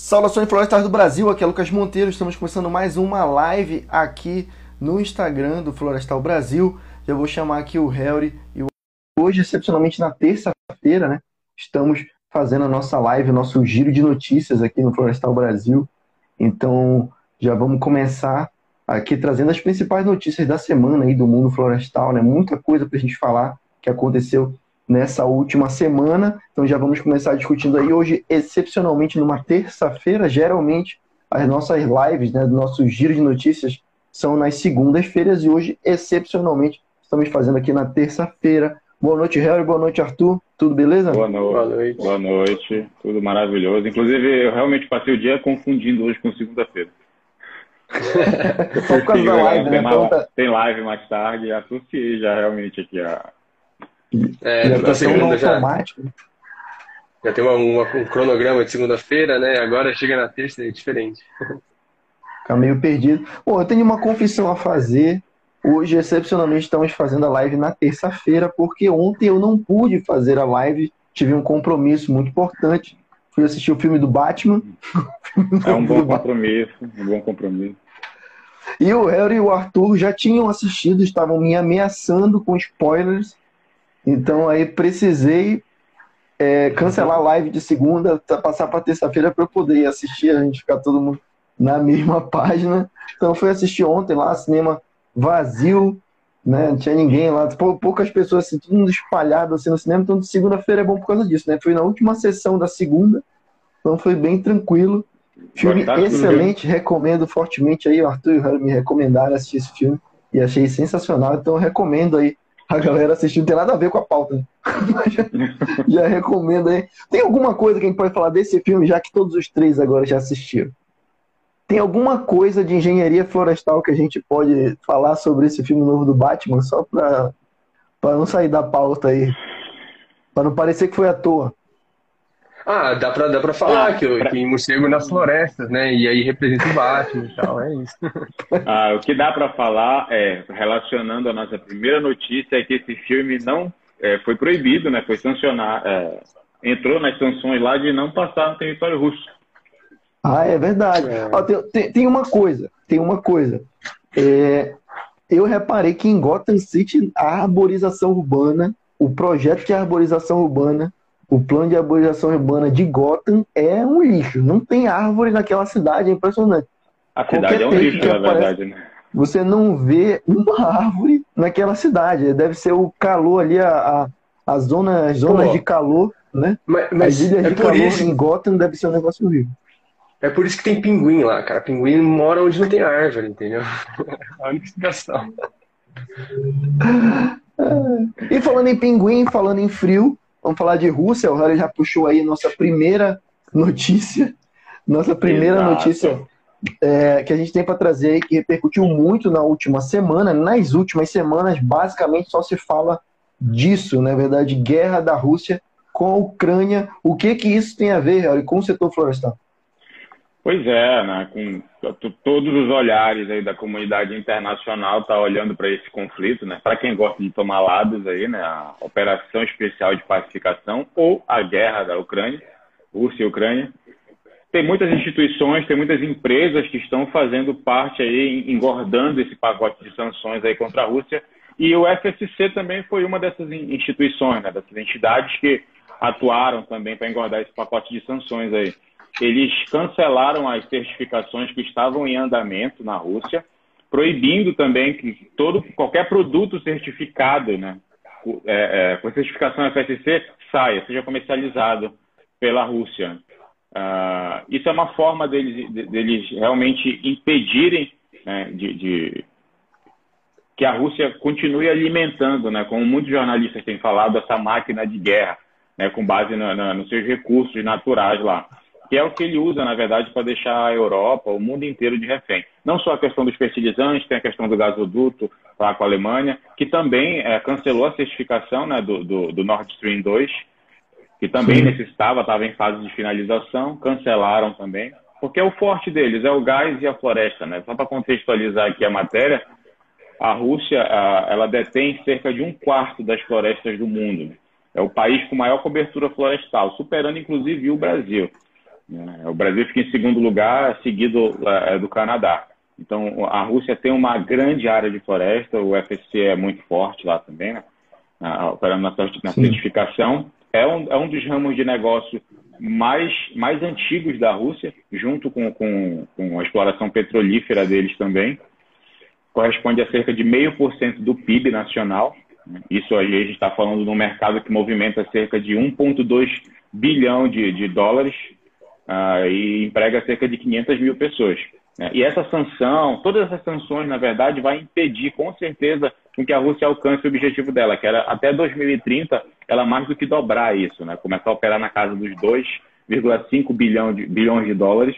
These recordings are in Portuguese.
Saudações florestais do Brasil, aqui é Lucas Monteiro. Estamos começando mais uma live aqui no Instagram do Florestal Brasil. Já vou chamar aqui o Harry e o... hoje, excepcionalmente na terça-feira, né? Estamos fazendo a nossa live, nosso giro de notícias aqui no Florestal Brasil. Então, já vamos começar aqui trazendo as principais notícias da semana aí do mundo florestal, né? Muita coisa para a gente falar que aconteceu nessa última semana. Então já vamos começar discutindo aí hoje, excepcionalmente numa terça-feira. Geralmente as nossas lives, né, do nosso giro de notícias são nas segundas-feiras e hoje, excepcionalmente, estamos fazendo aqui na terça-feira. Boa noite, Harry. Boa noite, Arthur. Tudo beleza? Boa noite. Boa noite. Boa noite. Tudo maravilhoso. Inclusive, eu realmente passei o dia confundindo hoje com segunda-feira. Só por causa da live, tem, né? Uma, tem live mais tarde, associei já realmente aqui a, é, já tá segunda já. Automático. Já tem uma, uma, um cronograma de segunda-feira, né? Agora chega na terça é diferente. Fica meio perdido. Bom, eu tenho uma confissão a fazer. Hoje, excepcionalmente, estamos fazendo a live na terça-feira, porque ontem eu não pude fazer a live, tive um compromisso muito importante. Fui assistir o filme do Batman. É um bom compromisso, um bom compromisso. E o Harry e o Arthur já tinham assistido, estavam me ameaçando com spoilers então aí precisei é, cancelar a live de segunda, passar para terça-feira para eu poder assistir, a gente ficar todo mundo na mesma página. Então fui assistir ontem lá, cinema vazio, né? Não tinha ninguém lá, poucas pessoas assim, todo mundo espalhado assim no cinema. Então segunda-feira é bom por causa disso, né? Fui na última sessão da segunda, então foi bem tranquilo. Filme excelente, recomendo fortemente aí, o Arthur e o Harry me recomendaram assistir esse filme e achei sensacional, então recomendo aí a galera assistir, não tem nada a ver com a pauta. Já, já recomendo aí. Tem alguma coisa que a gente pode falar desse filme, já que todos os três agora já assistiram? Tem alguma coisa de engenharia florestal que a gente pode falar sobre esse filme novo do Batman, só para não sair da pauta aí? Para não parecer que foi à toa. Ah, dá pra, dá pra falar ah, que, pra... que morcego nas florestas, né? E aí representa o Batman e tal, é isso. Ah, o que dá pra falar é, relacionando a nossa primeira notícia, é que esse filme não é, foi proibido, né? Foi sancionado, é, entrou nas sanções lá de não passar no território russo. Ah, é verdade. É. Ó, tem, tem, tem, uma coisa, tem uma coisa. É, eu reparei que em Gotham City a arborização urbana, o projeto de arborização urbana o plano de arborização urbana de Gotham é um lixo. Não tem árvore naquela cidade, é impressionante. A cidade Qualquer é um lixo, na aparece, verdade, né? Você não vê uma árvore naquela cidade. Deve ser o calor ali, a, a, a zona, as zonas Pô, de calor, né? Mas, mas as ilhas é de calor isso. em Gotham deve ser um negócio horrível. É por isso que tem pinguim lá, cara. Pinguim mora onde não tem árvore, entendeu? a única explicação. E falando em pinguim, falando em frio, Vamos falar de Rússia. O Harry já puxou aí nossa primeira notícia. Nossa primeira Exato. notícia é, que a gente tem para trazer aí, que repercutiu muito na última semana. Nas últimas semanas, basicamente só se fala disso, na verdade, guerra da Rússia com a Ucrânia. O que que isso tem a ver, Harry, com o setor florestal? Pois é, né? Com todos os olhares aí da comunidade internacional tá olhando para esse conflito, né? Para quem gosta de tomar lados aí, né? A operação especial de pacificação ou a guerra da Ucrânia, Rússia e Ucrânia. Tem muitas instituições, tem muitas empresas que estão fazendo parte aí, engordando esse pacote de sanções aí contra a Rússia. E o FSC também foi uma dessas instituições, né? Dessas entidades que atuaram também para engordar esse pacote de sanções aí eles cancelaram as certificações que estavam em andamento na Rússia, proibindo também que todo, qualquer produto certificado, né, é, é, com certificação FSC, saia, seja comercializado pela Rússia. Uh, isso é uma forma deles, deles realmente impedirem né, de, de, que a Rússia continue alimentando, né, como muitos jornalistas têm falado, essa máquina de guerra, né, com base nos seus recursos naturais lá que é o que ele usa, na verdade, para deixar a Europa, o mundo inteiro de refém. Não só a questão dos fertilizantes, tem a questão do gasoduto lá com a Alemanha, que também é, cancelou a certificação né, do, do, do, Nord Stream 2, que também Sim. necessitava, estava em fase de finalização, cancelaram também, porque é o forte deles, é o gás e a floresta. Né? Só para contextualizar aqui a matéria, a Rússia a, ela detém cerca de um quarto das florestas do mundo. É o país com maior cobertura florestal, superando inclusive o Brasil. Né? O Brasil fica em segundo lugar, seguido é, do Canadá. Então, a Rússia tem uma grande área de floresta, o FSC é muito forte lá também, né? operando na, na certificação. É um, é um dos ramos de negócio mais, mais antigos da Rússia, junto com, com, com a exploração petrolífera deles também. Corresponde a cerca de meio por cento do PIB nacional. Isso aí a gente está falando de um mercado que movimenta cerca de 1,2 bilhão de, de dólares uh, e emprega cerca de 500 mil pessoas. Né? E essa sanção, todas essas sanções, na verdade, vai impedir com certeza que a Rússia alcance o objetivo dela, que era até 2030 ela mais do que dobrar isso, né? começar a operar na casa dos 2,5 bilhão de, bilhões de dólares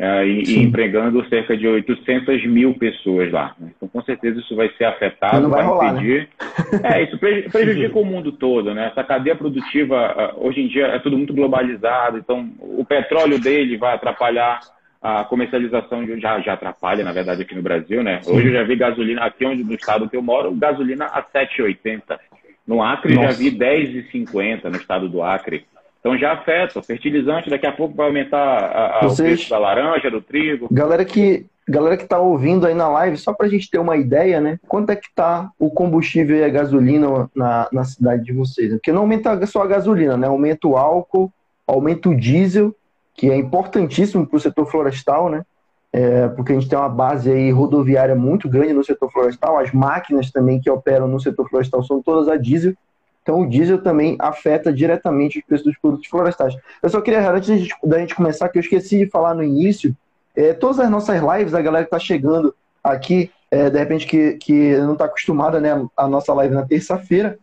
uh, e, e, empregando cerca de 800 mil pessoas lá. Né? Então, com certeza, isso vai ser afetado, vai, vai rolar, né? impedir. Né? É, isso prejudica o mundo todo. Né? Essa cadeia produtiva, uh, hoje em dia, é tudo muito globalizado, então o petróleo dele vai atrapalhar a comercialização já, já atrapalha, na verdade, aqui no Brasil, né? Sim. Hoje eu já vi gasolina, aqui onde no estado que eu moro, gasolina a 7,80. No Acre Nossa. já vi 10,50 no estado do Acre. Então já afeta. O fertilizante daqui a pouco vai aumentar a, a, Vocês... o preço da laranja, do trigo. Galera que galera que está ouvindo aí na live, só para a gente ter uma ideia, né? Quanto é que está o combustível e a gasolina na, na cidade de vocês? Porque não aumenta só a gasolina, né? Aumenta o álcool, aumenta o diesel que é importantíssimo para o setor florestal, né? É, porque a gente tem uma base aí rodoviária muito grande no setor florestal, as máquinas também que operam no setor florestal são todas a diesel, então o diesel também afeta diretamente os preços dos produtos florestais. Eu só queria, antes da gente começar, que eu esqueci de falar no início, é, todas as nossas lives, a galera que está chegando aqui, é, de repente que, que não está acostumada, né, a nossa live na terça-feira,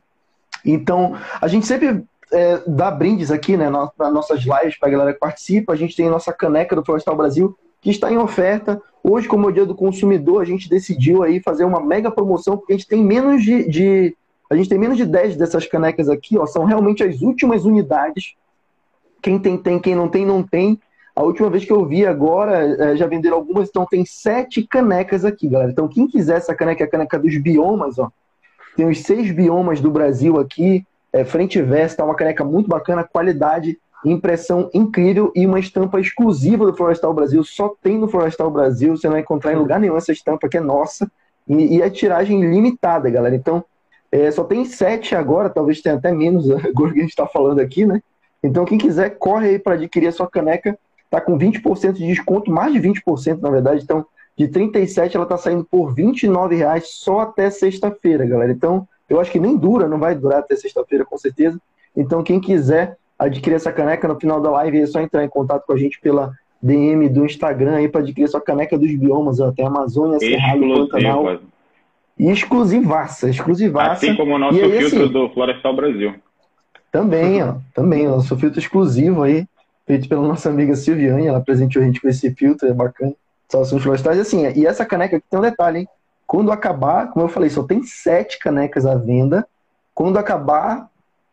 então a gente sempre é, dar brindes aqui, né, nas, nas nossas lives para a galera que participa. A gente tem a nossa caneca do Florestal Brasil, que está em oferta. Hoje, como é o dia do consumidor, a gente decidiu aí fazer uma mega promoção, porque a gente tem menos de, de a gente tem menos de 10 dessas canecas aqui, ó, são realmente as últimas unidades. Quem tem, tem, quem não tem, não tem. A última vez que eu vi agora, é, já venderam algumas, então tem sete canecas aqui, galera. Então, quem quiser essa caneca, é a caneca dos biomas, ó. Tem os seis biomas do Brasil aqui é, frente e verso, tá uma caneca muito bacana, qualidade, impressão incrível e uma estampa exclusiva do Florestal Brasil. Só tem no Florestal Brasil, você não vai encontrar em lugar nenhum essa estampa que é nossa. E, e é tiragem limitada, galera. Então, é, só tem sete agora, talvez tenha até menos agora que a gente está falando aqui, né? Então, quem quiser, corre aí para adquirir a sua caneca. Tá com 20% de desconto, mais de 20% na verdade. Então, de 37 ela tá saindo por 29 reais só até sexta-feira, galera. Então, eu acho que nem dura, não vai durar até sexta-feira, com certeza. Então, quem quiser adquirir essa caneca no final da live, é só entrar em contato com a gente pela DM do Instagram aí para adquirir sua caneca dos biomas, ó, tem Amazônia, Cerrado, Pantanal. E exclusivaça, exclusivaça. Assim como o nosso aí, filtro assim, do Florestal Brasil. Também, ó, também, nosso filtro exclusivo aí, feito pela nossa amiga Silviane, ela presenteou a gente com esse filtro, é bacana. Só os florestais, assim, e essa caneca aqui tem um detalhe, hein? Quando acabar, como eu falei, só tem sete canecas à venda. Quando acabar,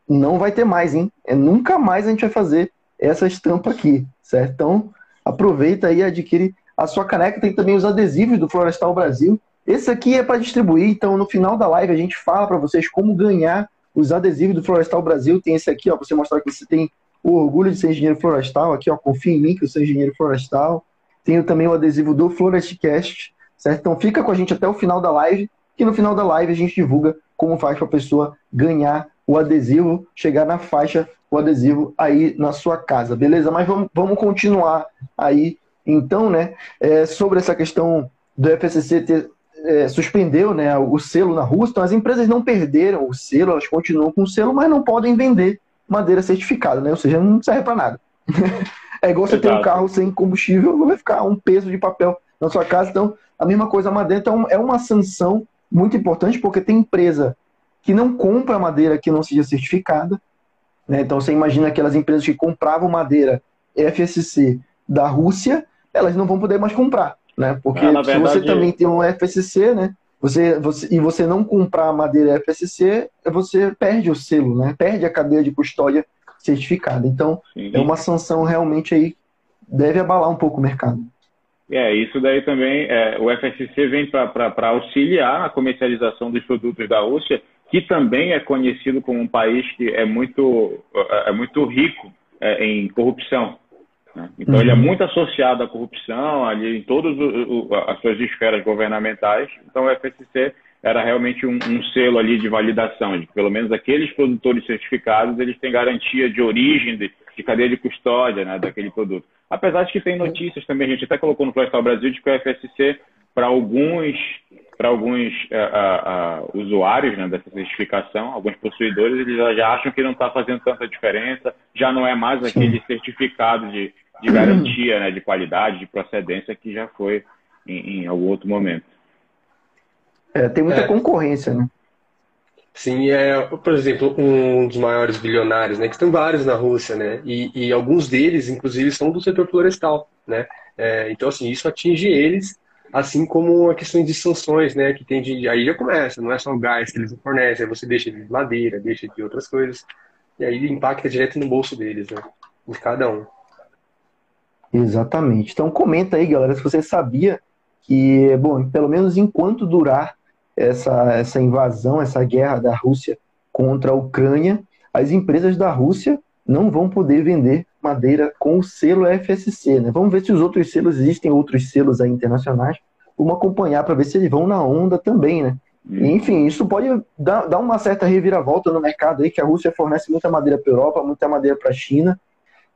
não vai ter mais, hein? É, nunca mais a gente vai fazer essa estampa aqui, certo? Então, aproveita aí e adquire a sua caneca. Tem também os adesivos do Florestal Brasil. Esse aqui é para distribuir, então no final da live a gente fala para vocês como ganhar os adesivos do Florestal Brasil. Tem esse aqui, ó, você mostrar que você tem o orgulho de ser engenheiro florestal. Aqui, ó, confia em mim que eu sou engenheiro florestal. Tenho também o adesivo do Florestcast, certo? Então fica com a gente até o final da live, que no final da live a gente divulga como faz para a pessoa ganhar o adesivo, chegar na faixa, o adesivo aí na sua casa, beleza? Mas vamos, vamos continuar aí, então, né, é, sobre essa questão do FSC ter, é, suspendeu né, o selo na Rússia, então as empresas não perderam o selo, elas continuam com o selo, mas não podem vender madeira certificada, né? Ou seja, não serve para nada. é igual você ter um carro sem combustível, vai ficar um peso de papel na sua casa. Então, a mesma coisa a madeira. Então, é uma sanção muito importante, porque tem empresa que não compra madeira que não seja certificada. Né? Então, você imagina aquelas empresas que compravam madeira FSC da Rússia, elas não vão poder mais comprar. Né? Porque ah, se você também tem um FSC, né? Você, você, e você não comprar madeira FSC, você perde o selo, né? Perde a cadeia de custódia certificada. Então, Sim. é uma sanção realmente aí deve abalar um pouco o mercado. É, isso daí também, é, o FSC vem para auxiliar a comercialização dos produtos da Rússia, que também é conhecido como um país que é muito, é, é muito rico é, em corrupção. Né? Então, uhum. ele é uhum. muito associado à corrupção ali em todas as suas esferas governamentais. Então, o FSC era realmente um, um, selo ali de validação, de que pelo menos aqueles produtores certificados eles têm garantia de origem, de, de cadeia de custódia né, daquele produto. Apesar de que tem notícias também, a gente até colocou no Florestal Brasil, de que o FSC, para alguns, para alguns uh, uh, uh, usuários né, dessa certificação, alguns possuidores, eles já acham que não está fazendo tanta diferença, já não é mais aquele certificado de, de garantia né, de qualidade, de procedência que já foi em, em algum outro momento. É, tem muita é. concorrência, né? Sim, é, por exemplo, um dos maiores bilionários, né, que estão vários na Rússia, né, e, e alguns deles, inclusive, são do setor florestal, né, é, então, assim, isso atinge eles, assim como a questão de sanções, né, que tem de, aí já começa, não é só o gás que eles fornecem, você deixa de madeira, deixa de outras coisas, e aí impacta direto no bolso deles, né, de cada um. Exatamente. Então comenta aí, galera, se você sabia que, bom, pelo menos enquanto durar essa, essa invasão, essa guerra da Rússia contra a Ucrânia, as empresas da Rússia não vão poder vender madeira com o selo FSC. Né? Vamos ver se os outros selos, existem outros selos aí internacionais, vamos acompanhar para ver se eles vão na onda também, né? Hum. Enfim, isso pode dar, dar uma certa reviravolta no mercado aí, que a Rússia fornece muita madeira para a Europa, muita madeira para a China,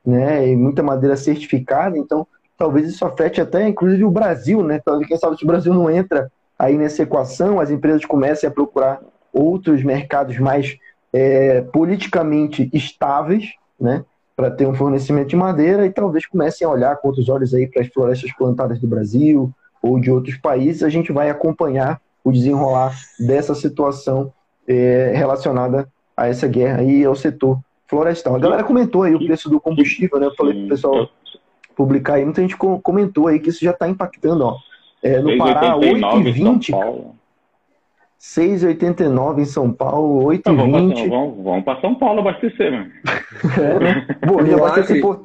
né? E muita madeira certificada, então talvez isso afete até, inclusive, o Brasil, né? Quem sabe se o Brasil não entra aí nessa equação, as empresas comecem a procurar outros mercados mais é, politicamente estáveis, né, para ter um fornecimento de madeira e talvez comecem a olhar com outros olhos aí para as florestas plantadas do Brasil ou de outros países. A gente vai acompanhar o desenrolar dessa situação é, relacionada a essa guerra e ao setor florestal. A galera comentou aí o preço do combustível, né? Eu falei para o pessoal publicar aí, muita gente comentou aí que isso já está impactando, ó. É, no Pará, 8,20. 6,89 em São Paulo, 8,20. Tá, vamos, vamos, vamos para São Paulo abastecer, mano. é, né? Bom, hoje, eu abasteci por,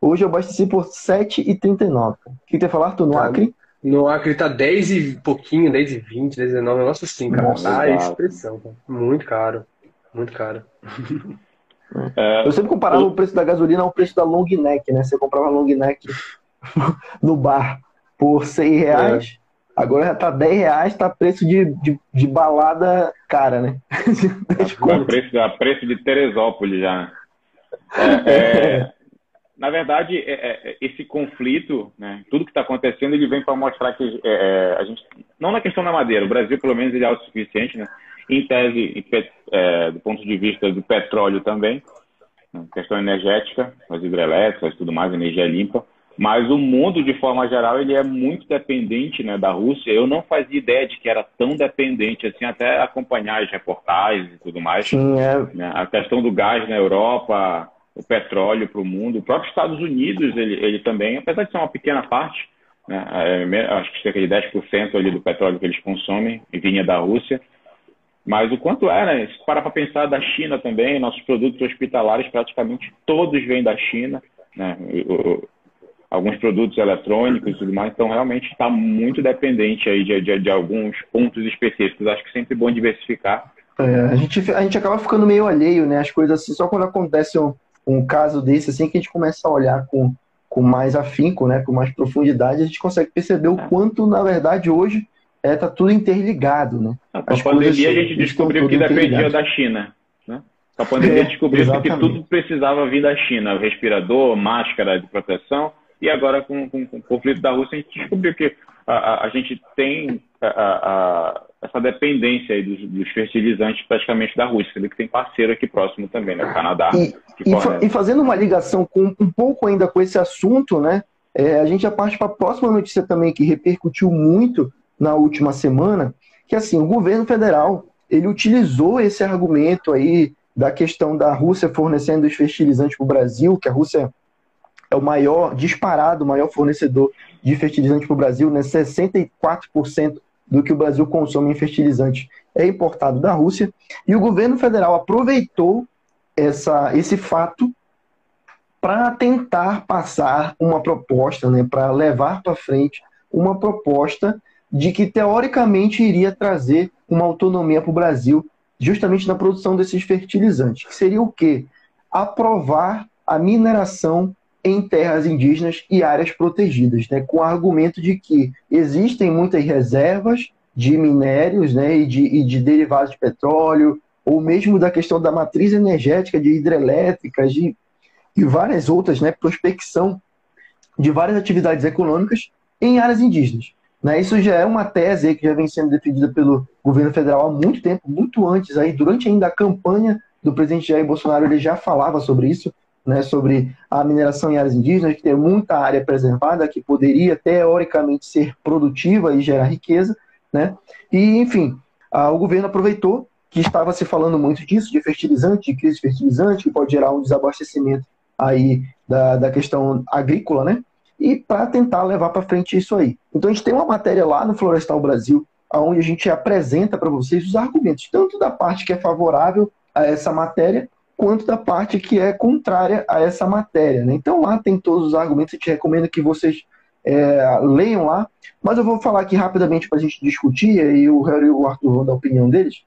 hoje eu abasteci por 7,39. O que tu ia falar, Arthur? No tá. Acre? No Acre tá 10 e pouquinho, 10 e 20, 10 e 19, negócio assim, cara. Nossa, ah, expressão, cara. Muito caro. Muito caro. É, eu sempre comparava o preço da gasolina ao preço da long neck, né? Você comprava long neck no bar por 100 reais. É. Agora já tá 10 reais, tá preço de, de, de balada cara, né? Tá preço, a preço de Teresópolis já. É, é, na verdade, é, é, esse conflito, né, tudo que está acontecendo, ele vem para mostrar que é, a gente, não na questão da madeira, o Brasil pelo menos ele é autossuficiente, né? Em tese, do ponto de vista do petróleo também, né, questão energética, as hidrelétricas, tudo mais, energia limpa. Mas o mundo, de forma geral, ele é muito dependente né, da Rússia. Eu não fazia ideia de que era tão dependente assim, até acompanhar as reportagens e tudo mais. Sim, é. Né, a questão do gás na Europa, o petróleo para o mundo. O próprio Estados Unidos, ele, ele também, apesar de ser uma pequena parte, né, é, acho que cerca de 10% ali do petróleo que eles consomem vinha da Rússia. Mas o quanto é, né? Se parar para pensar da China também, nossos produtos hospitalares praticamente todos vêm da China. Né? alguns produtos eletrônicos e tudo mais, então realmente está muito dependente aí de, de, de, alguns pontos específicos. Acho que sempre bom diversificar. É, a, gente, a gente acaba ficando meio alheio, né? As coisas assim, só quando acontece um, caso desse, assim, que a gente começa a olhar com, com mais afinco, né? Com mais profundidade, a gente consegue perceber o é. quanto, na verdade, hoje é, tá tudo interligado, né? A pandemia a gente descobriu que dependia da China. Né? A pandemia é, descobriu que tudo precisava vir da China. Respirador, máscara de proteção, e agora, com, com, com, o conflito da Rússia, a gente descobriu que a, a, gente tem a, a, essa dependência aí dos, dos, fertilizantes praticamente da Rússia, que tem parceiro aqui próximo também, né? O Canadá. E, e, fa e, fazendo uma ligação com um pouco ainda com esse assunto, né? É, a gente já parte para a próxima notícia também que repercutiu muito na última semana, que assim, o governo federal ele utilizou esse argumento aí da questão da Rússia fornecendo os fertilizantes para o Brasil, que a Rússia é o maior, disparado, o maior fornecedor de fertilizante para o Brasil, né? 64% do que o Brasil consome em fertilizante é importado da Rússia. E o governo federal aproveitou essa, esse fato para tentar passar uma proposta, né, para levar para frente uma proposta de que teoricamente iria trazer uma autonomia para o Brasil, justamente na produção desses fertilizantes. Que seria o quê? Aprovar a mineração em terras indígenas e áreas protegidas, né, com o argumento de que existem muitas reservas de minérios né, e, de, e de derivados de petróleo, ou mesmo da questão da matriz energética, de hidrelétricas de, e várias outras, né, prospecção de várias atividades econômicas em áreas indígenas. Né? Isso já é uma tese que já vem sendo defendida pelo governo federal há muito tempo, muito antes, aí, durante ainda a campanha do presidente Jair Bolsonaro, ele já falava sobre isso, né, sobre a mineração em áreas indígenas, que tem muita área preservada, que poderia teoricamente ser produtiva e gerar riqueza. Né? E, enfim, a, o governo aproveitou que estava se falando muito disso, de fertilizante, de crise fertilizante, que pode gerar um desabastecimento aí da, da questão agrícola, né? E para tentar levar para frente isso aí. Então a gente tem uma matéria lá no Florestal Brasil, onde a gente apresenta para vocês os argumentos, tanto da parte que é favorável a essa matéria, quanto da parte que é contrária a essa matéria. Né? Então lá tem todos os argumentos, a gente recomenda que vocês é, leiam lá, mas eu vou falar aqui rapidamente para a gente discutir, e o Harry e o Arthur vão dar a opinião deles.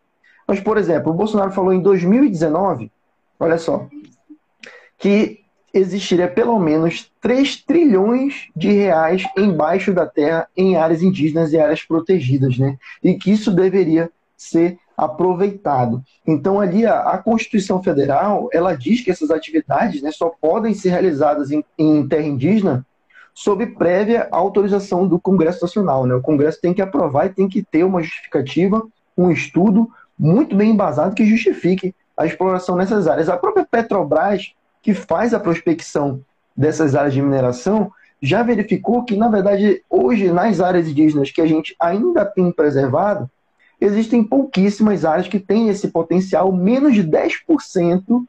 Mas, por exemplo, o Bolsonaro falou em 2019, olha só, que existiria pelo menos 3 trilhões de reais embaixo da terra em áreas indígenas e áreas protegidas, né? E que isso deveria ser aproveitado. Então ali a, a Constituição Federal, ela diz que essas atividades né, só podem ser realizadas em, em terra indígena sob prévia autorização do Congresso Nacional. Né? O Congresso tem que aprovar e tem que ter uma justificativa, um estudo muito bem embasado que justifique a exploração nessas áreas. A própria Petrobras, que faz a prospecção dessas áreas de mineração, já verificou que, na verdade, hoje, nas áreas indígenas que a gente ainda tem preservado, existem pouquíssimas áreas que têm esse potencial, menos de 10%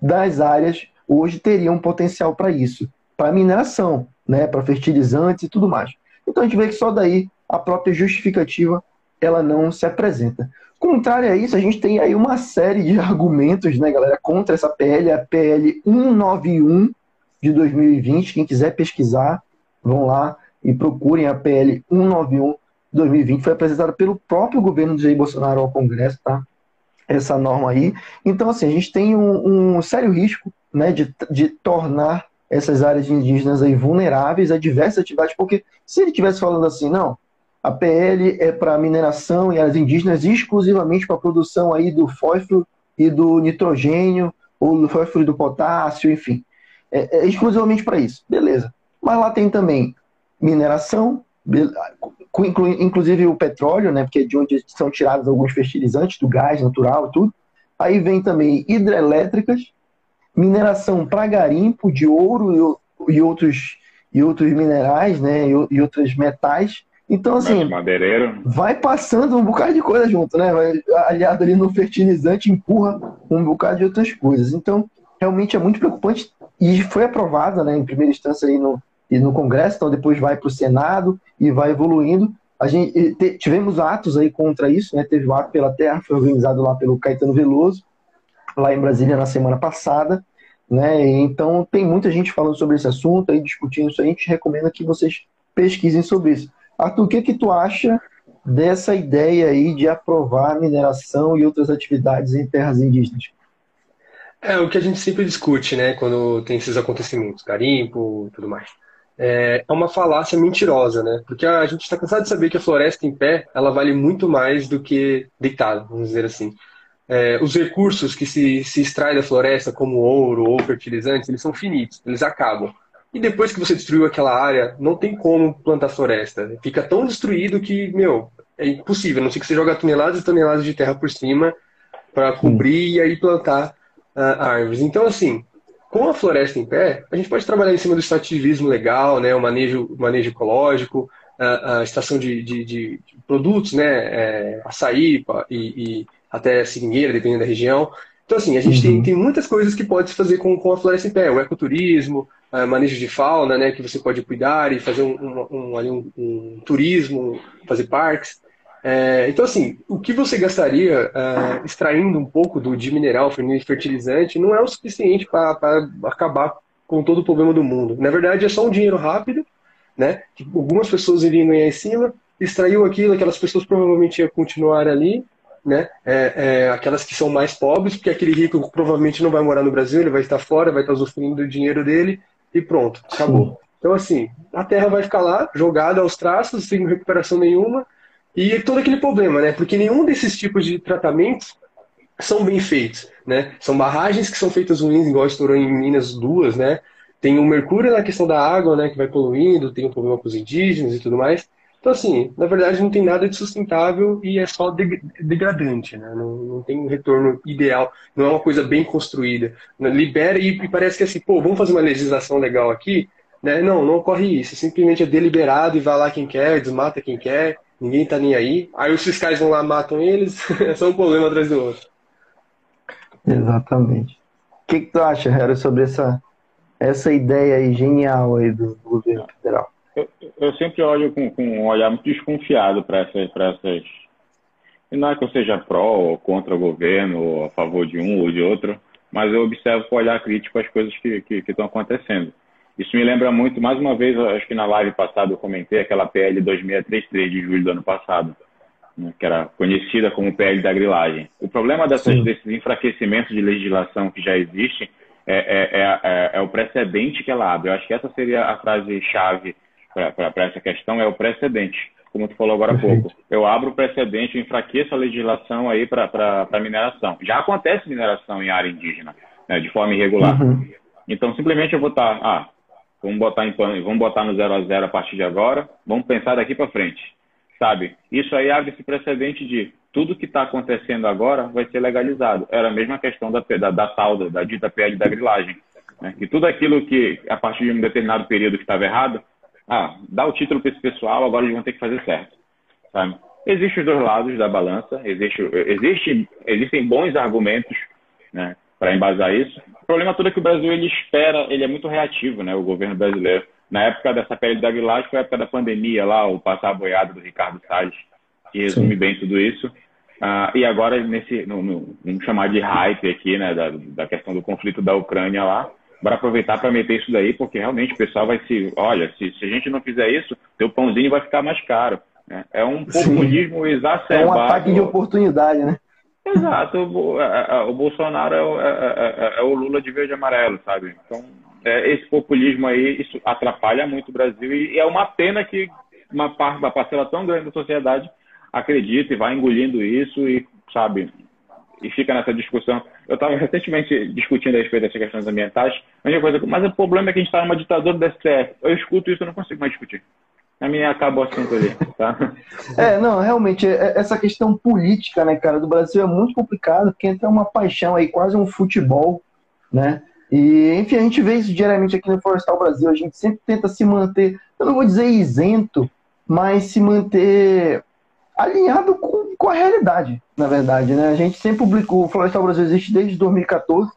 das áreas hoje teriam potencial para isso, para mineração, né, para fertilizantes e tudo mais. Então a gente vê que só daí a própria justificativa ela não se apresenta. Contrário a isso, a gente tem aí uma série de argumentos, né, galera, contra essa PL, a PL 191 de 2020. Quem quiser pesquisar, vão lá e procurem a PL 191 de 2020. Foi apresentada pelo próprio governo de Jair Bolsonaro ao Congresso, tá? Essa norma aí. Então, assim, a gente tem um, um sério risco né, de, de tornar essas áreas indígenas aí vulneráveis a diversas atividades, porque se ele estivesse falando assim, não, a PL é para mineração e áreas indígenas exclusivamente para produção aí do fósforo e do nitrogênio, ou do fósforo e do potássio, enfim. É, é exclusivamente para isso. Beleza. Mas lá tem também mineração, inclusive o petróleo, né, porque é de onde são tirados alguns fertilizantes, do gás natural e tudo. Aí vem também hidrelétricas, mineração para garimpo de ouro e, outros, e outros minerais, né, e, outros metais então, assim, vai passando um bocado de coisa junto, né? Vai, aliado ali no fertilizante, empurra um bocado de outras coisas. Então, realmente é muito preocupante e foi aprovada, né, em primeira instância aí no, e no Congresso, então depois vai para o Senado e vai evoluindo. A gente te, tivemos atos aí contra isso, né? Teve o ato pela Terra, foi organizado lá pelo Caetano Veloso, lá em Brasília na semana passada, né? Então tem muita gente falando sobre esse assunto aí, discutindo isso. A gente recomenda que vocês pesquisem sobre isso. Arthur, o que, que tu acha dessa ideia aí de aprovar mineração e outras atividades em terras indígenas? É o que a gente sempre discute, né, quando tem esses acontecimentos, garimpo tudo mais. É, é uma falácia mentirosa, né? Porque a gente está cansado de saber que a floresta em pé ela vale muito mais do que deitada, vamos dizer assim. É, os recursos que se, se extrai da floresta, como ouro ou fertilizantes, eles são finitos, eles acabam. E depois que você destruiu aquela área, não tem como plantar floresta. Fica tão destruído que, meu, é impossível. A não sei que você joga toneladas e toneladas de terra por cima para cobrir e aí plantar uh, árvores. Então, assim, com a floresta em pé, a gente pode trabalhar em cima do extrativismo legal, né, o manejo, manejo ecológico, a, a estação de, de, de, produtos, né, é, açaí e, e até seringueira, dependendo da região. Então, assim, a gente uhum. tem, tem muitas coisas que pode se fazer com, com a floresta em pé. O ecoturismo, uh, manejo de fauna, né, que você pode cuidar e fazer um, um, um, um turismo, fazer parques. É, então, assim, o que você gastaria uh, extraindo um pouco do, de mineral, fertilizante, não é o suficiente para acabar com todo o problema do mundo. Na verdade, é só um dinheiro rápido, né? Que algumas pessoas iriam ganhar em cima, extraiu aquilo, aquelas pessoas provavelmente iam continuar ali, né? É, é, aquelas que são mais pobres, porque aquele rico provavelmente não vai morar no Brasil, ele vai estar fora, vai estar usufruindo do dinheiro dele, e pronto, acabou. Sim. Então, assim, a terra vai ficar lá, jogada aos traços, sem recuperação nenhuma, e todo aquele problema, né? Porque nenhum desses tipos de tratamentos são bem feitos, né? São barragens que são feitas ruins, igual estourou em Minas duas, né? Tem o mercúrio na questão da água, né, que vai poluindo, tem um problema com os indígenas e tudo mais. Então, assim, na verdade não tem nada de sustentável e é só degradante, né? Não, não tem um retorno ideal, não é uma coisa bem construída. Libera e, e parece que assim, pô, vamos fazer uma legislação legal aqui, né? Não, não ocorre isso. Simplesmente é deliberado e vai lá quem quer, desmata quem quer, ninguém tá nem aí. Aí os fiscais vão lá, matam eles, é só um problema atrás do outro. Exatamente. O que, que tu acha, Hera, sobre essa, essa ideia aí genial aí do, do governo federal? Eu, eu, sempre olho com, com um olhar muito desconfiado para essas, essas. E não é que eu seja pró ou contra o governo, ou a favor de um ou de outro, mas eu observo com olhar crítico as coisas que, que, que estão acontecendo. Isso me lembra muito, mais uma vez, acho que na live passada eu comentei aquela PL 2633 de julho do ano passado, né, que era conhecida como PL da grilagem. O problema dessas, desses enfraquecimentos de legislação que já existem é, é, é, é, é o precedente que ela abre. Eu acho que essa seria a frase-chave para essa questão, é o precedente, como tu falou agora há pouco. Eu abro o precedente, enfraqueço a legislação aí para mineração. Já acontece mineração em área indígena, né, de forma irregular. Uhum. Então, simplesmente eu vou estar, tá, ah, Vamos botar, em, vamos botar no 0 a 0 a partir de agora. Vamos pensar daqui para frente. Sabe? Isso aí abre esse precedente de tudo que está acontecendo agora vai ser legalizado. Era a mesma questão da, da, da tal, da, da dita PL da grilagem. Né? Que tudo aquilo que, a partir de um determinado período que estava errado, ah, dá o título para esse pessoal, agora eles vão ter que fazer certo. Sabe? Existem os dois lados da balança, existe, existe, existem bons argumentos né, para embasar isso. O problema todo é que o Brasil ele espera, ele é muito reativo, né, o governo brasileiro. Na época dessa pele da Aguilar, foi a época da pandemia lá, o passar boiado do Ricardo Salles, que resume Sim. bem tudo isso. Uh, e agora, nesse, no, no, vamos chamar de hype aqui, né, da, da questão do conflito da Ucrânia lá, para aproveitar para meter isso daí, porque realmente o pessoal vai se, olha, se, se a gente não fizer isso, teu pãozinho vai ficar mais caro. Né? É um populismo Sim. exacerbado. É um ataque de oportunidade, né? Exato, o, a, o Bolsonaro é o, é, é o, Lula de verde e amarelo, sabe? Então, é, esse populismo aí, isso atrapalha muito o Brasil e, é uma pena que uma, parte, uma parcela tão grande da sociedade acredita e vai engolindo isso e, sabe, e fica nessa discussão. Eu estava recentemente discutindo a respeito dessas questões ambientais, coisa, mas o problema é que a gente está numa ditadura do STF. Eu escuto isso e não consigo mais discutir. A minha acabou assunto ali, tá? É, não, realmente, é, é, essa questão política, né, cara, do Brasil é muito complicado, porque entra uma paixão aí, quase um futebol, né? E, enfim, a gente vê isso diariamente aqui no Florestal Brasil, a gente sempre tenta se manter, eu não vou dizer isento, mas se manter alinhado com, com a realidade, na verdade, né? A gente sempre publicou, o Florestal Brasil existe desde 2014,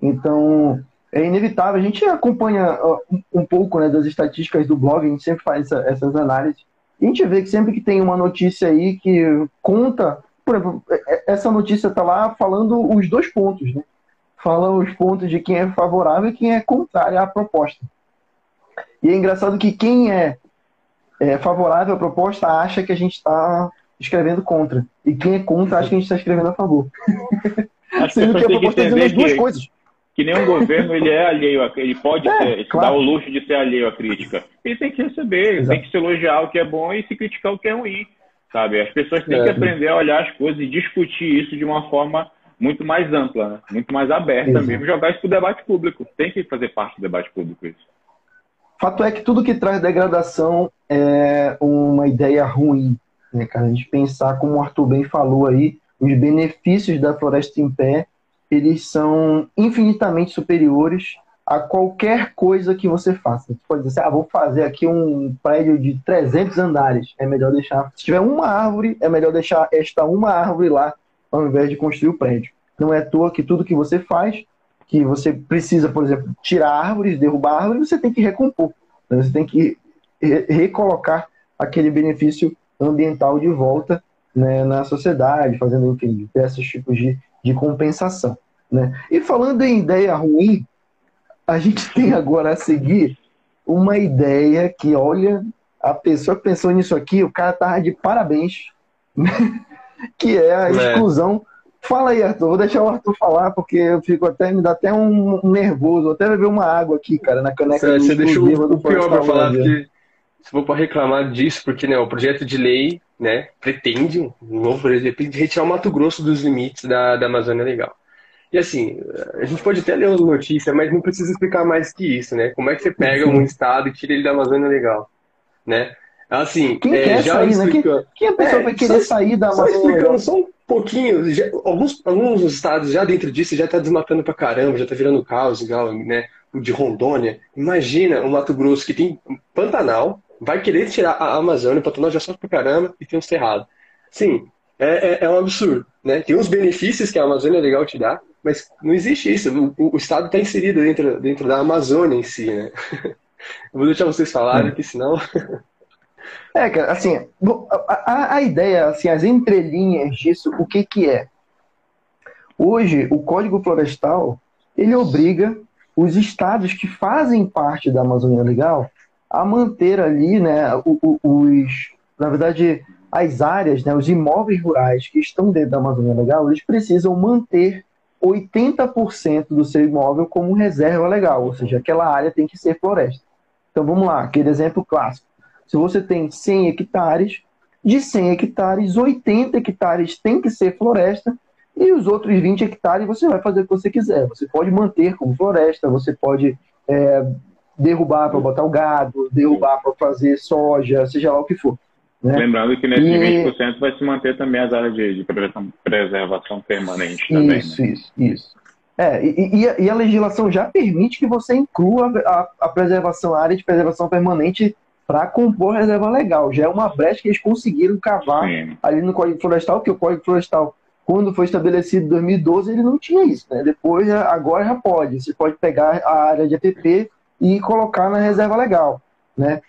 então é inevitável. A gente acompanha um pouco né, das estatísticas do blog, a gente sempre faz essa, essas análises. E a gente vê que sempre que tem uma notícia aí que conta, por exemplo, é, é, essa notícia está lá falando os dois pontos, né? Fala os pontos de quem é favorável e quem é contrário à proposta. E é engraçado que quem é, é favorável à proposta acha que a gente está escrevendo contra. E quem é contra acha que a gente está escrevendo a favor. Sendo que a proposta está dizendo as duas coisas que nenhum governo ele é alheio, a, ele pode é, ser, claro. dar o luxo de ser alheio à crítica. Ele tem que receber, Exato. tem que se elogiar o que é bom e se criticar o que é ruim, sabe? As pessoas têm é. que aprender a olhar as coisas e discutir isso de uma forma muito mais ampla, né? muito mais aberta Exato. mesmo, jogar isso para o debate público. Tem que fazer parte do debate público isso. Fato é que tudo que traz degradação é uma ideia ruim, né, cara? A gente pensar, como o Arthur bem falou aí, os benefícios da floresta em pé eles são infinitamente superiores a qualquer coisa que você faça. Você pode dizer, ah, vou fazer aqui um prédio de 300 andares. É melhor deixar. Se tiver uma árvore, é melhor deixar esta uma árvore lá, ao invés de construir o prédio. Não é à toa que tudo que você faz, que você precisa, por exemplo, tirar árvores, derrubar árvores, você tem que recompor. Você tem que recolocar aquele benefício ambiental de volta né, na sociedade, fazendo, enfim, diversos tipos de de compensação. Né? E falando em ideia ruim, a gente tem agora a seguir uma ideia que, olha, a pessoa que pensou nisso aqui, o cara tá de parabéns, né? que é a é. exclusão é. Fala aí, Arthur. Vou deixar o Arthur falar, porque eu fico até, me dá até um, um nervoso. Vou até beber uma água aqui, cara, na caneca Você, você deixou o pior para falar, porque se for para reclamar disso, porque né, o projeto de lei né, pretende, um novo projeto, pretende retirar o Mato Grosso dos limites da, da Amazônia Legal. E assim, a gente pode até ler as notícias, mas não precisa explicar mais que isso, né? Como é que você pega um estado e tira ele da Amazônia Legal, né? Assim, quem é, quer já sair, né? Quem, quem a pessoa é, vai querer só, sair da Amazônia só explicando só um pouquinho, já, alguns, alguns estados já dentro disso já está desmatando pra caramba, já está virando caos, igual, né? O de Rondônia. Imagina o Mato Grosso que tem Pantanal, vai querer tirar a Amazônia, o Pantanal já sofre pra caramba e tem um cerrado. Sim, é, é, é, um absurdo, né? Tem uns benefícios que a Amazônia é legal te dar, mas não existe isso. O, o Estado está inserido dentro, dentro da Amazônia em si, né? Vou deixar vocês falarem, porque senão... É, cara, assim, a, a, ideia, assim, as entrelinhas disso, o que que é? Hoje, o Código Florestal, ele obriga os estados que fazem parte da Amazônia Legal a manter ali, né, os, na verdade, as áreas, né, os imóveis rurais que estão dentro da Amazônia Legal, eles precisam manter 80% do seu imóvel como reserva legal, ou seja, aquela área tem que ser floresta. Então vamos lá, aquele exemplo clássico. Se você tem 100 hectares, de 100 hectares, 80 hectares tem que ser floresta e os outros 20 hectares você vai fazer o que você quiser. Você pode manter como floresta, você pode é, derrubar para botar o gado, derrubar para fazer soja, seja lá o que for. Né? Lembrando que nesses e... 20% vai se manter também as áreas de, de preservação permanente também. Isso, né? isso, isso. É, e, e, a, e, a, legislação já permite que você inclua a, a preservação, a área de preservação permanente para compor reserva legal. Já é uma brecha que eles conseguiram cavar Sim. ali no Código Florestal, que o Código Florestal, quando foi estabelecido em 2012, ele não tinha isso. Né? Depois, agora já pode. Você pode pegar a área de EPP e colocar na reserva legal. Né?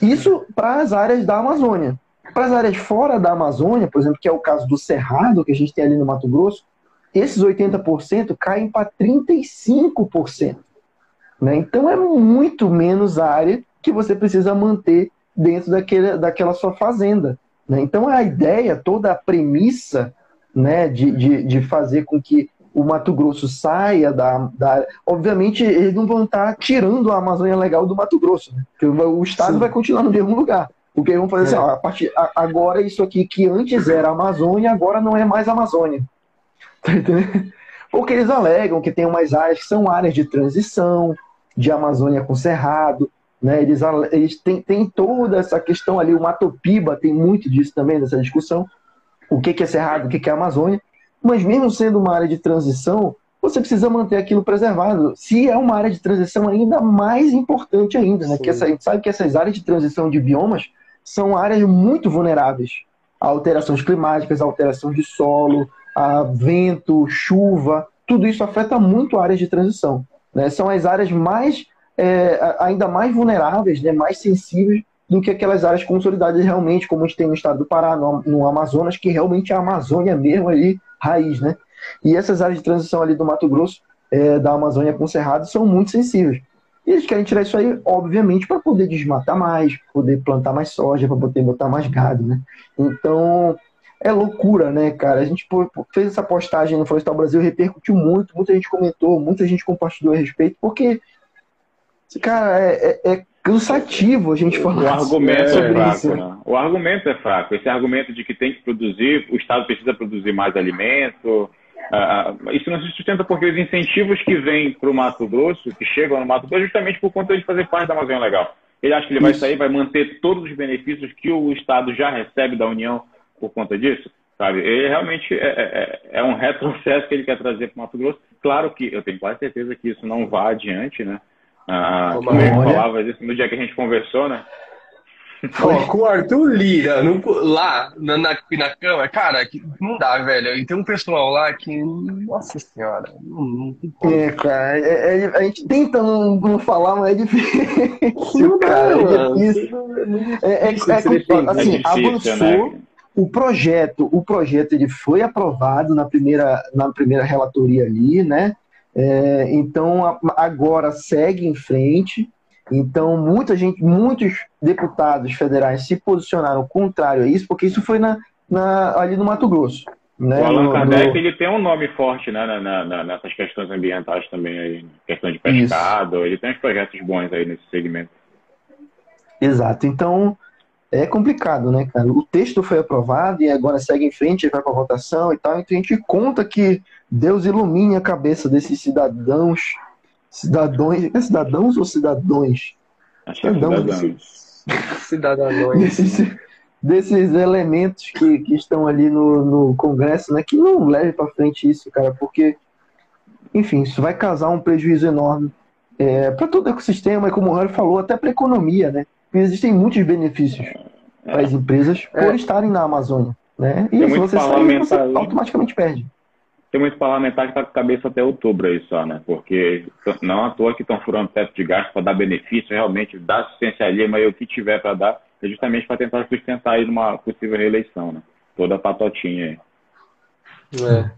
Isso para as áreas da Amazônia. Para as áreas fora da Amazônia, por exemplo, que é o caso do Cerrado, que a gente tem ali no Mato Grosso, esses 80% caem para 35%. Né? Então é muito menos área que você precisa manter dentro daquele, daquela sua fazenda. Né? Então a ideia, toda a premissa né, de, de, de fazer com que o Mato Grosso saia da, da. Obviamente, eles não vão estar tirando a Amazônia Legal do Mato Grosso, né? Porque o Estado Sim. vai continuar no mesmo lugar. Porque eles vão fazer assim, é. assim, ó, a partir, a, agora isso aqui que antes era Amazônia, agora não é mais Amazônia. Tá entendendo? Porque eles alegam que tem umas áreas que são áreas de transição, de Amazônia com Cerrado, né? Eles, eles têm, têm toda essa questão ali, o Mato Piba tem muito disso também, dessa discussão. O que, que é Cerrado, o que, que é Amazônia. Mas mesmo sendo uma área de transição, você precisa manter aquilo preservado. Se é uma área de transição, ainda mais importante ainda, né? Que essa, a gente sabe que essas áreas de transição de biomas são áreas muito vulneráveis a alterações climáticas, a alterações de solo, a vento, chuva, tudo isso afeta muito áreas de transição. Né? São as áreas mais é, ainda mais vulneráveis, né? mais sensíveis do que aquelas áreas consolidadas realmente, como a gente tem no estado do Pará, no, no Amazonas, que realmente é a Amazônia mesmo ali, raiz, né? E essas áreas de transição ali do Mato Grosso, é, da Amazônia com Cerrado, são muito sensíveis. E eles querem tirar isso aí, obviamente, para poder desmatar mais, poder plantar mais soja, para poder botar mais gado, né? Então, é loucura, né, cara? A gente fez essa postagem no Florestal Brasil, repercutiu muito, muita gente comentou, muita gente compartilhou a respeito, porque, cara, é, é, é cansativo a gente falar o argumento é sobre é fraco, isso. Né? O argumento é fraco. Esse argumento de que tem que produzir, o Estado precisa produzir mais alimento. Uh, isso não se sustenta porque os incentivos que vêm para o Mato Grosso, que chegam no Mato Grosso, é justamente por conta de fazer parte da Amazônia Legal. Ele acha que ele vai isso. sair, vai manter todos os benefícios que o Estado já recebe da União por conta disso. Sabe? Ele realmente é, é, é um retrocesso que ele quer trazer para o Mato Grosso. Claro que eu tenho quase certeza que isso não vá adiante, né? Ah, tu falava isso no dia que a gente conversou, né? Ó, com o Arthur Lira no, lá na, na, na cama, cara, que não dá, velho. E tem um pessoal lá que. Nossa senhora. Não, não é, cara. É, é, a gente tenta não, não, falar, mas é difícil. Não, cara, é difícil. É, é, é, assim, avançou. Né? O projeto, o projeto ele foi aprovado na primeira, na primeira relatoria ali, né? É, então agora segue em frente. Então muita gente, muitos deputados federais se posicionaram contrário a isso, porque isso foi na, na, ali no Mato Grosso. Né? O Allan Kardec no... ele tem um nome forte né, na, na, nessas questões ambientais também, aí, questão de pescado, Isso. ele tem uns projetos bons aí nesse segmento. Exato, então é complicado, né, cara? O texto foi aprovado e agora segue em frente, vai para votação e tal, então a gente conta que Deus ilumine a cabeça desses cidadãos, cidadãos, é cidadãos ou cidadãos? Acho que é cidadãos. Cidadãos. Desses, desses elementos que, que estão ali no, no Congresso, né, que não leve para frente isso, cara, porque, enfim, isso vai causar um prejuízo enorme é, para todo o ecossistema, e como o Harry falou, até para a economia, né? Porque existem muitos benefícios é. para as empresas por é. estarem na Amazônia, né? E se você sair, você automaticamente perde. Tem muito parlamentar que está com a cabeça até outubro aí só, né? Porque não à toa que estão furando teto de gasto para dar benefício, realmente, dar assistência ali, mas o que tiver para dar é justamente para tentar sustentar aí numa possível reeleição, né? Toda a patotinha aí. É.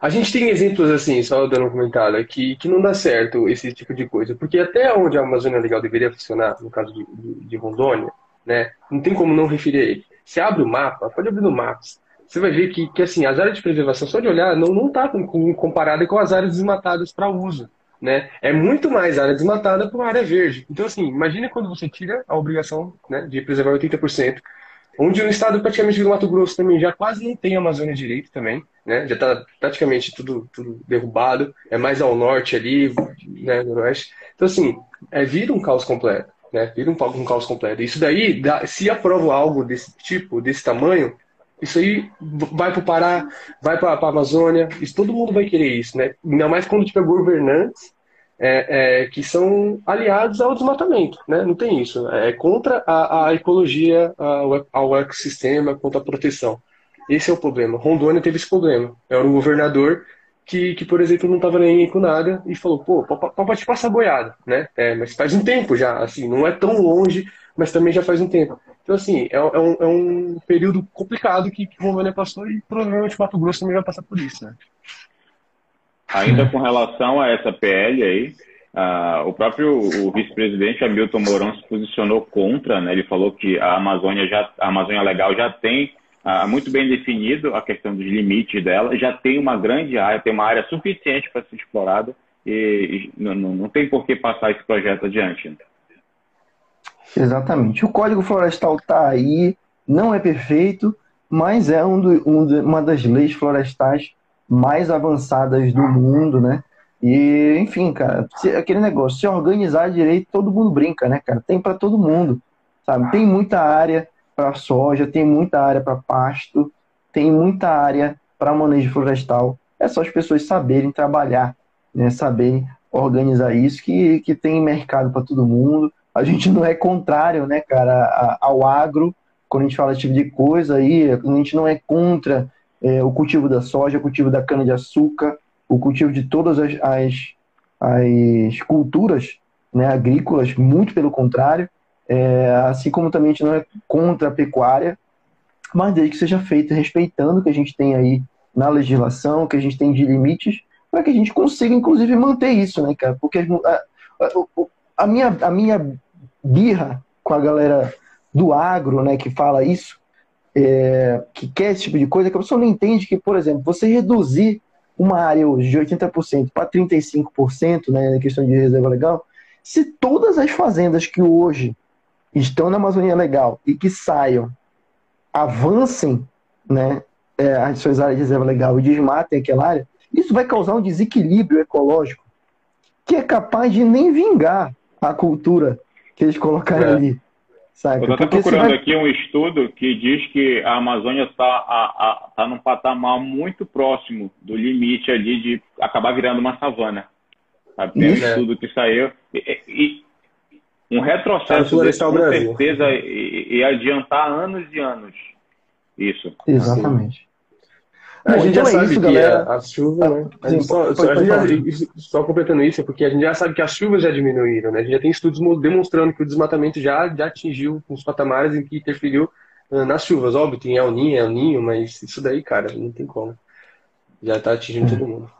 A gente tem exemplos assim, só dando um comentário, que, que não dá certo esse tipo de coisa. Porque até onde a Amazônia Legal deveria funcionar, no caso de, de, de Rondônia, né, não tem como não referir a ele. Você abre o mapa, pode abrir no Maps, você vai ver que, que assim, as áreas de preservação, só de olhar, não está comparada com as áreas desmatadas para uso. Né? É muito mais área desmatada para uma área verde. Então, assim, imagine quando você tira a obrigação né, de preservar 80%, onde no estado praticamente do Mato Grosso também já quase não tem Amazônia direito também, né? Já está praticamente tudo, tudo derrubado, é mais ao norte ali, né, no oeste. Então, assim, é, vira um caos completo, né? Vira um, um caos completo. Isso daí, dá, se aprova algo desse tipo, desse tamanho, isso aí vai para o Pará, vai para a Amazônia, isso, todo mundo vai querer isso, né? Ainda mais quando tiver governantes é, é, que são aliados ao desmatamento, né? Não tem isso. É contra a, a ecologia, ao, ao ecossistema, contra a proteção. Esse é o problema. Rondônia teve esse problema. Era um governador que, que por exemplo, não estava nem com nada e falou, pô, pode passar boiada, né? É, mas faz um tempo já, assim, não é tão longe, mas também já faz um tempo. Então, assim, é, é, um, é um período complicado que, que Rondônia passou e provavelmente Mato Grosso também vai passar por isso, né? Ainda com relação a essa PL aí, uh, o próprio vice-presidente Hamilton Mourão se posicionou contra, né? Ele falou que a Amazônia já, a Amazônia Legal já tem uh, muito bem definido a questão dos limites dela, já tem uma grande área, tem uma área suficiente para ser explorada e, e não, não, tem por que passar esse projeto adiante. Né? Exatamente. O Código Florestal está aí, não é perfeito, mas é um do, um uma das leis florestais mais avançadas do mundo, né? E, enfim, cara, aquele negócio, se organizar direito, todo mundo brinca, né, cara? Tem para todo mundo, sabe? Tem muita área para soja, tem muita área para pasto, tem muita área para manejo florestal. É só as pessoas saberem trabalhar, né? Saberem organizar isso, que, que tem mercado para todo mundo. A gente não é contrário, né, cara, ao agro, quando a gente fala esse tipo de coisa aí, a gente não é contra é, o cultivo da soja, o cultivo da cana-de-açúcar, o cultivo de todas as, as, as culturas né, agrícolas, muito pelo contrário, é, assim como também a gente não é contra a pecuária, mas desde que seja feito respeitando o que a gente tem aí na legislação, que a gente tem de limites, para que a gente consiga, inclusive, manter isso, né, cara? Porque a, a, a, minha, a minha birra com a galera do agro, né, que fala isso, é, que quer esse tipo de coisa, que a pessoa não entende que, por exemplo, você reduzir uma área hoje de 80% para 35%, né, na questão de reserva legal, se todas as fazendas que hoje estão na Amazônia Legal e que saiam, avancem né, é, as suas áreas de reserva legal e desmatem aquela área, isso vai causar um desequilíbrio ecológico que é capaz de nem vingar a cultura que eles colocaram é. ali. Sabe? Eu estou procurando vai... aqui um estudo que diz que a Amazônia está tá num patamar muito próximo do limite ali de acabar virando uma savana. Sabe? Tem um estudo que saiu. E, e um retrocesso desse, com certeza e adiantar anos e anos. Isso. Exatamente. Bom, a gente então já é sabe isso, que galera. A, a chuva, né? Sim, só, só, já, só, completando isso, é porque a gente já sabe que as chuvas já diminuíram, né? A gente já tem estudos demonstrando que o desmatamento já, já atingiu os patamares em que interferiu uh, nas chuvas. Óbvio, tem El Ninho, El Ninho, mas isso daí, cara, não tem como. Já está atingindo é. todo mundo.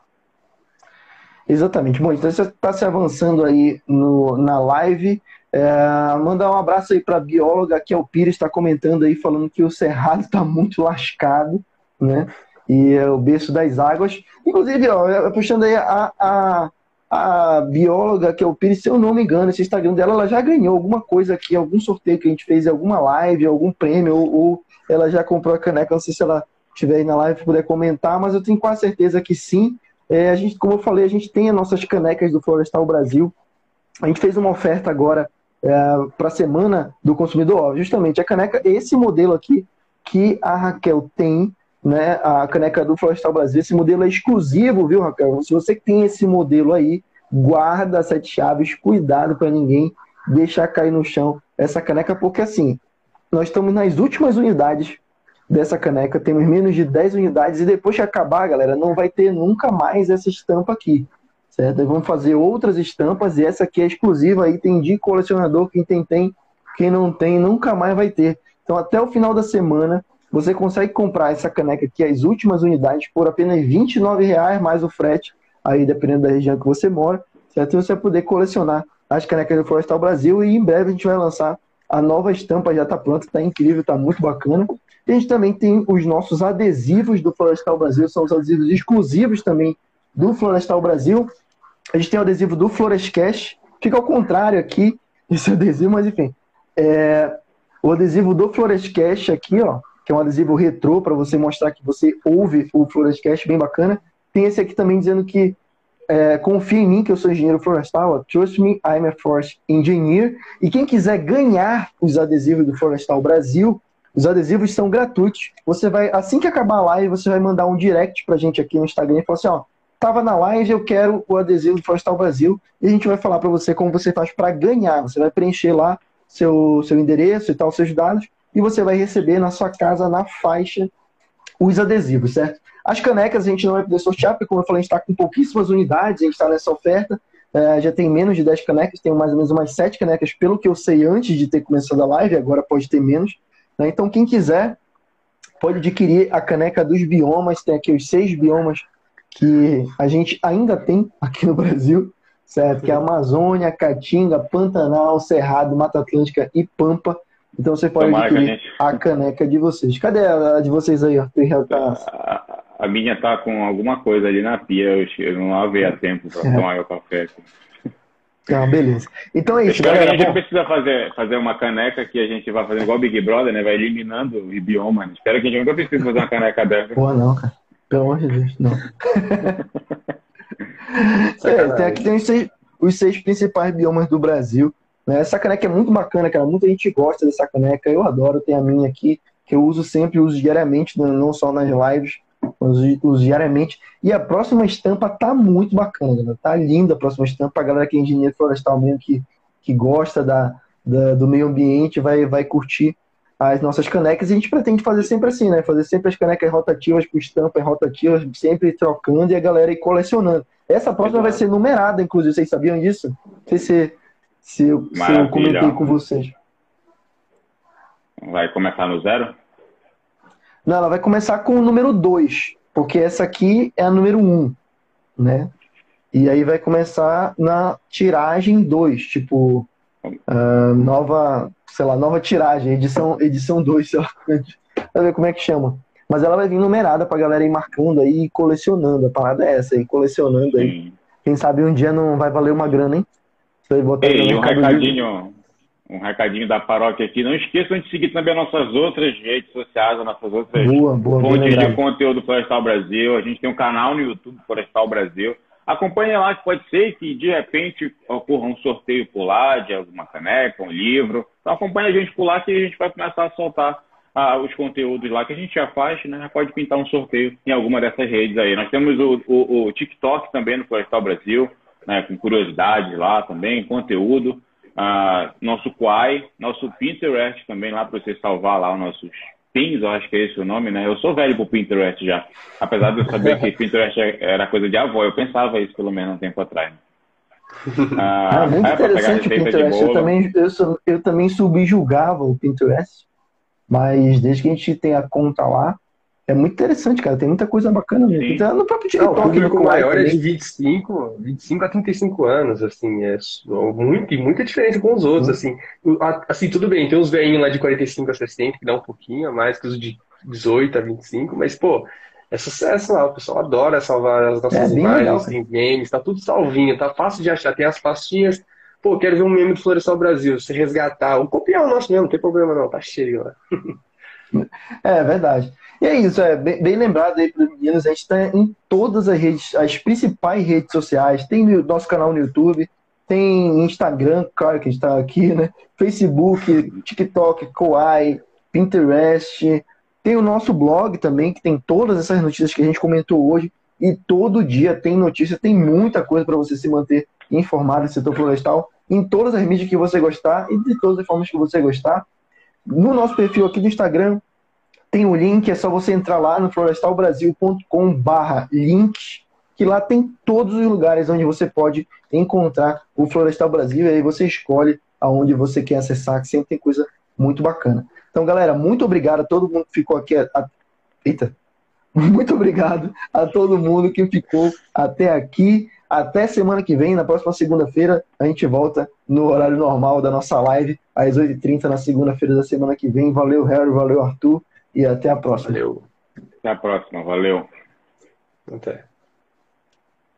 Exatamente. Bom, então você está se avançando aí no, na live. É, mandar um abraço aí para a bióloga, que é o Pires, está comentando aí, falando que o Cerrado está muito lascado, né? E é o berço das águas. Inclusive, ó, puxando aí a, a, a bióloga, que é o Pires, se eu não me engano, esse Instagram dela, ela já ganhou alguma coisa aqui, algum sorteio que a gente fez, alguma live, algum prêmio, ou, ou ela já comprou a caneca, não sei se ela estiver aí na live puder comentar, mas eu tenho quase certeza que sim. É, a gente, como eu falei, a gente tem as nossas canecas do Florestal Brasil. A gente fez uma oferta agora é, para a semana do consumidor. Justamente a caneca, esse modelo aqui que a Raquel tem, né, a caneca do Florestal Brasil, esse modelo é exclusivo, viu, Raquel? Se você tem esse modelo aí, guarda sete chaves, cuidado para ninguém deixar cair no chão essa caneca, porque assim, nós estamos nas últimas unidades dessa caneca, temos menos de 10 unidades, e depois que acabar, galera, não vai ter nunca mais essa estampa aqui, certo? vamos fazer outras estampas, e essa aqui é exclusiva, aí tem de colecionador, quem tem, tem, quem não tem, nunca mais vai ter. Então, até o final da semana, você consegue comprar essa caneca aqui, as últimas unidades, por apenas R$29,00 mais o frete, aí dependendo da região que você mora, certo? Você vai poder colecionar as canecas do Florestal Brasil, e em breve a gente vai lançar a nova estampa, já está pronta, está incrível, está muito bacana. E a gente também tem os nossos adesivos do Florestal Brasil, são os adesivos exclusivos também do Florestal Brasil. A gente tem o adesivo do Florescast, fica ao contrário aqui, esse adesivo, mas enfim. É, o adesivo do Florescast aqui, ó, que é um adesivo retrô para você mostrar que você ouve o Florescast, bem bacana. Tem esse aqui também dizendo que é, confia em mim, que eu sou engenheiro florestal. Trust me, I'm a forest engineer. E quem quiser ganhar os adesivos do Florestal Brasil, os adesivos são gratuitos. Você vai, assim que acabar a live, você vai mandar um direct pra gente aqui no Instagram e falar assim, ó, tava na live, eu quero o adesivo do Florestal Brasil, e a gente vai falar para você como você faz para ganhar. Você vai preencher lá seu, seu endereço e tal, seus dados, e você vai receber na sua casa, na faixa, os adesivos, certo? As canecas a gente não vai poder sortear, porque como eu falei, a gente está com pouquíssimas unidades, a gente está nessa oferta, é, já tem menos de 10 canecas, tem mais ou menos umas 7 canecas, pelo que eu sei antes de ter começado a live, agora pode ter menos. Né? Então, quem quiser pode adquirir a caneca dos biomas, tem aqui os seis biomas que a gente ainda tem aqui no Brasil, certo? Que é Amazônia, Caatinga, Pantanal, Cerrado, Mata Atlântica e Pampa. Então você pode Tomara adquirir a, a, caneca de vocês. Cadê a, de vocês aí, Arthur? A, a minha tá com alguma coisa ali na pia, eu não lavei a tempo para é. tomar o café. Ah, beleza. Então é isso, Espero galera. Que a gente bom. precisa fazer, fazer uma caneca que a gente vai fazendo igual Big Brother, né? Vai eliminando o bioma. Espero que a gente nunca precise fazer uma caneca dessa. Pô, não, cara. Pelo amor de Deus, não. é, tem aqui tem os seis, os seis principais biomas do Brasil. Né? Essa caneca é muito bacana, cara. Muita gente gosta dessa caneca. Eu adoro, tenho a minha aqui, que eu uso sempre, uso diariamente, não só nas lives uso, uso diariamente. E a próxima estampa tá muito bacana, galera. Tá linda a próxima estampa. A galera que é engenheiro florestal mesmo, que, que gosta da, da, do meio ambiente, vai, vai curtir as nossas canecas. E a gente pretende fazer sempre assim, né? Fazer sempre as canecas rotativas com estampas rotativas, sempre trocando e a galera ir colecionando. Essa próxima vai ser numerada, inclusive. Vocês sabiam disso? Não sei se, se, eu, se eu comentei com vocês. Vai começar no zero? Não, ela vai começar com o número 2, porque essa aqui é a número 1, um, né? E aí vai começar na tiragem 2, tipo, uh, nova, sei lá, nova tiragem, edição edição 2, sei lá, pra ver como é que chama. Mas ela vai vir numerada pra galera ir marcando aí e colecionando. A parada é essa aí, colecionando aí. Quem sabe um dia não vai valer uma grana, hein? Você botar Ei, um recadinho, um recadinho da paróquia aqui. Não esqueçam de seguir também nossas outras redes sociais, nossas outras boa, boa, fontes de conteúdo Florestal Brasil. A gente tem um canal no YouTube Florestal Brasil. Acompanhe lá, que pode ser que de repente ocorra um sorteio por lá de alguma caneca, um livro. Então acompanhe a gente por lá que a gente vai começar a soltar ah, os conteúdos lá que a gente já faz, né? Já pode pintar um sorteio em alguma dessas redes aí. Nós temos o, o, o TikTok também no Florestal Brasil, né? Com curiosidades lá também, conteúdo. Uh, nosso Quai, nosso Pinterest também lá para você salvar lá os nossos pins, eu acho que é esse o nome, né? Eu sou velho pro Pinterest já. Apesar de eu saber que Pinterest era coisa de avó, eu pensava isso pelo menos um tempo atrás. Ah, é muito é interessante o Pinterest. Eu também, eu, eu também subjugava o Pinterest, mas desde que a gente tem a conta lá, é muito interessante, cara. Tem muita coisa bacana mesmo. Então, no próprio TikTok. Não, o público maior é de 25, 25 a 35 anos, assim. É muito, e muita diferença com os outros, assim. Assim, tudo bem, tem uns velhinhos lá de 45 a 60 que dá um pouquinho a mais que os de 18 a 25, mas, pô, é sucesso lá. O pessoal adora salvar as nossas É imagens, legal, tem memes, tá tudo salvinho, tá fácil de achar. Tem as pastinhas. Pô, quero ver um meme do Florestal Brasil, se resgatar, ou copiar o nosso mesmo, não tem problema não, tá cheio lá. É verdade. E é isso, é bem, bem lembrado aí para os meninos, a gente está em todas as redes, as principais redes sociais, tem no nosso canal no YouTube, tem Instagram, claro que a gente está aqui, né? Facebook, TikTok, Kawaii, Pinterest, tem o nosso blog também, que tem todas essas notícias que a gente comentou hoje, e todo dia tem notícia, tem muita coisa para você se manter informado do setor florestal, em todas as mídias que você gostar e de todas as formas que você gostar. No nosso perfil aqui do Instagram, tem o link, é só você entrar lá no florestalbrasil.com barra link, que lá tem todos os lugares onde você pode encontrar o Florestal Brasil, e aí você escolhe aonde você quer acessar, que sempre tem coisa muito bacana. Então, galera, muito obrigado a todo mundo que ficou aqui. A... Eita! Muito obrigado a todo mundo que ficou até aqui. Até semana que vem, na próxima segunda-feira, a gente volta no horário normal da nossa live, às 8h30 na segunda-feira da semana que vem. Valeu, Harry, valeu, Arthur, e até a próxima. Valeu. Até a próxima. Valeu. Até.